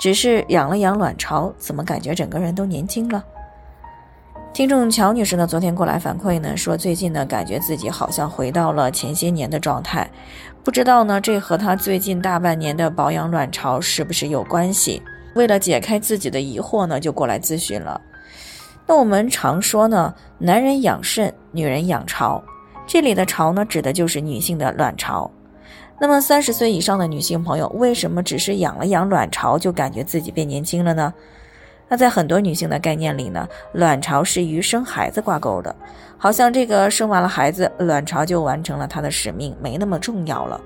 只是养了养卵巢，怎么感觉整个人都年轻了？听众乔女士呢，昨天过来反馈呢，说最近呢，感觉自己好像回到了前些年的状态，不知道呢，这和她最近大半年的保养卵巢是不是有关系？为了解开自己的疑惑呢，就过来咨询了。那我们常说呢，男人养肾，女人养巢，这里的巢呢，指的就是女性的卵巢。那么三十岁以上的女性朋友，为什么只是养了养卵巢就感觉自己变年轻了呢？那在很多女性的概念里呢，卵巢是与生孩子挂钩的，好像这个生完了孩子，卵巢就完成了它的使命，没那么重要了。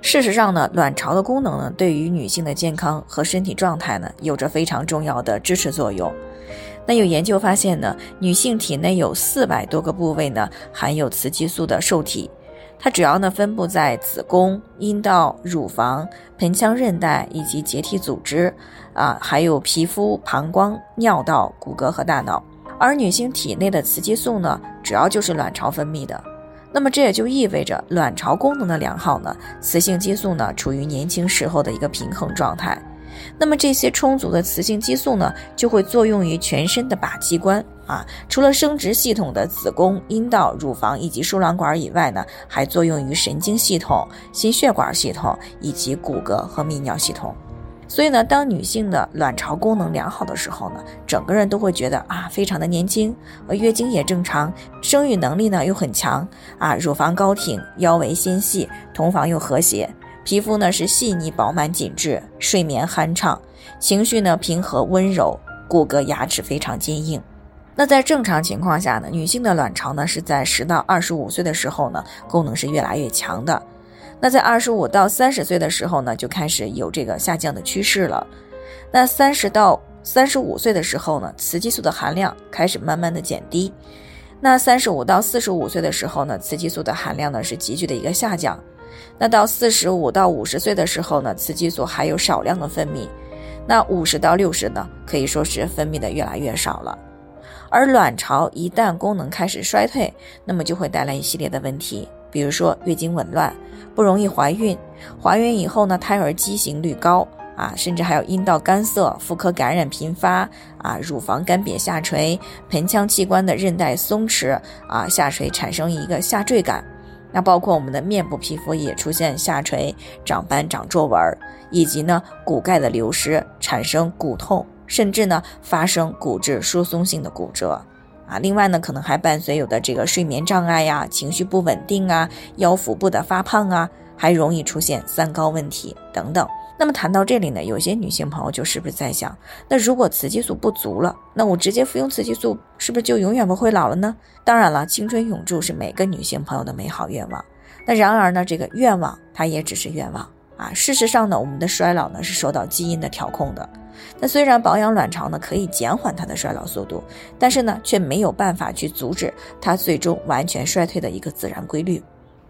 事实上呢，卵巢的功能呢，对于女性的健康和身体状态呢，有着非常重要的支持作用。那有研究发现呢，女性体内有四百多个部位呢，含有雌激素的受体。它主要呢分布在子宫、阴道、乳房、盆腔韧带以及结缔组织，啊，还有皮肤、膀胱、尿道、骨骼和大脑。而女性体内的雌激素呢，主要就是卵巢分泌的。那么这也就意味着卵巢功能的良好呢，雌性激素呢处于年轻时候的一个平衡状态。那么这些充足的雌性激素呢，就会作用于全身的靶机关啊，除了生殖系统的子宫、阴道、乳房以及输卵管以外呢，还作用于神经系统、心血管系统以及骨骼和泌尿系统。所以呢，当女性的卵巢功能良好的时候呢，整个人都会觉得啊，非常的年轻，呃，月经也正常，生育能力呢又很强啊，乳房高挺，腰围纤细，同房又和谐。皮肤呢是细腻饱满紧致，睡眠酣畅，情绪呢平和温柔，骨骼牙齿非常坚硬。那在正常情况下呢，女性的卵巢呢是在十到二十五岁的时候呢，功能是越来越强的。那在二十五到三十岁的时候呢，就开始有这个下降的趋势了。那三十到三十五岁的时候呢，雌激素的含量开始慢慢的减低。那三十五到四十五岁的时候呢，雌激素的含量呢是急剧的一个下降。那到四十五到五十岁的时候呢，雌激素还有少量的分泌。那五十到六十呢，可以说是分泌的越来越少了。而卵巢一旦功能开始衰退，那么就会带来一系列的问题，比如说月经紊乱，不容易怀孕，怀孕以后呢，胎儿畸形率高啊，甚至还有阴道干涩、妇科感染频发啊，乳房干瘪下垂，盆腔器官的韧带松弛啊，下垂产生一个下坠感。那包括我们的面部皮肤也出现下垂、长斑、长皱纹，以及呢骨钙的流失，产生骨痛，甚至呢发生骨质疏松性的骨折，啊，另外呢可能还伴随有的这个睡眠障碍呀、情绪不稳定啊、腰腹部的发胖啊，还容易出现三高问题等等。那么谈到这里呢，有些女性朋友就是不是在想，那如果雌激素不足了，那我直接服用雌激素是不是就永远不会老了呢？当然了，青春永驻是每个女性朋友的美好愿望。那然而呢，这个愿望它也只是愿望啊。事实上呢，我们的衰老呢是受到基因的调控的。那虽然保养卵巢呢可以减缓它的衰老速度，但是呢却没有办法去阻止它最终完全衰退的一个自然规律。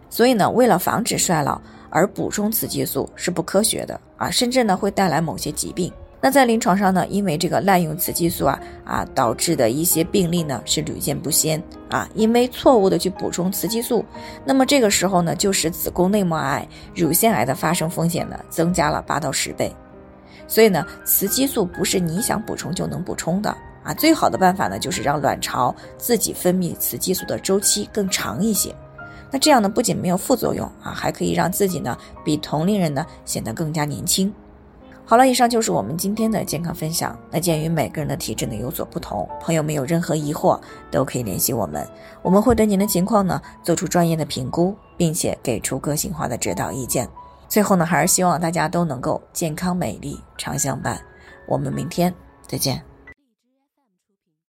所以呢，为了防止衰老。而补充雌激素是不科学的啊，甚至呢会带来某些疾病。那在临床上呢，因为这个滥用雌激素啊啊导致的一些病例呢是屡见不鲜啊。因为错误的去补充雌激素，那么这个时候呢就使子宫内膜癌、乳腺癌的发生风险呢增加了八到十倍。所以呢，雌激素不是你想补充就能补充的啊。最好的办法呢就是让卵巢自己分泌雌激素的周期更长一些。那这样呢，不仅没有副作用啊，还可以让自己呢比同龄人呢显得更加年轻。好了，以上就是我们今天的健康分享。那鉴于每个人的体质呢有所不同，朋友们有任何疑惑都可以联系我们，我们会对您的情况呢做出专业的评估，并且给出个性化的指导意见。最后呢，还是希望大家都能够健康美丽常相伴。我们明天再见。